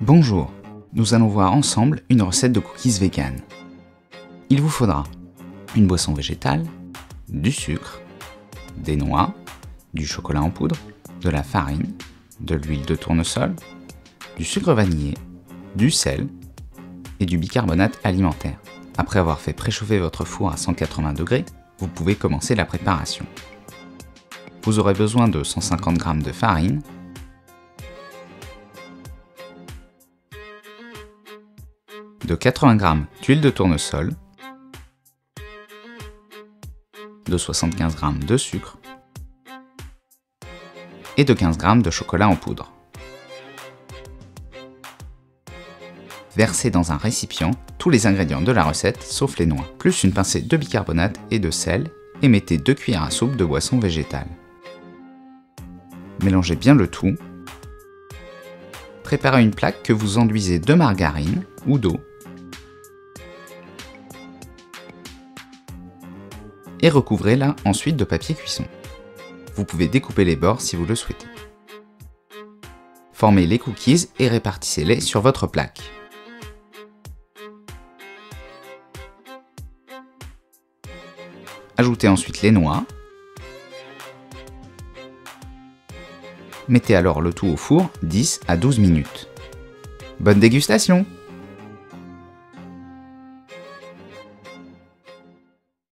Bonjour, nous allons voir ensemble une recette de cookies vegan. Il vous faudra une boisson végétale, du sucre, des noix, du chocolat en poudre, de la farine, de l'huile de tournesol, du sucre vanillé, du sel et du bicarbonate alimentaire. Après avoir fait préchauffer votre four à 180 degrés, vous pouvez commencer la préparation. Vous aurez besoin de 150 g de farine, de 80 g d'huile de tournesol, de 75 g de sucre et de 15 g de chocolat en poudre. Versez dans un récipient tous les ingrédients de la recette sauf les noix, plus une pincée de bicarbonate et de sel et mettez 2 cuillères à soupe de boisson végétale. Mélangez bien le tout. Préparez une plaque que vous enduisez de margarine ou d'eau et recouvrez-la ensuite de papier cuisson. Vous pouvez découper les bords si vous le souhaitez. Formez les cookies et répartissez-les sur votre plaque. Ajoutez ensuite les noix. Mettez alors le tout au four 10 à 12 minutes. Bonne dégustation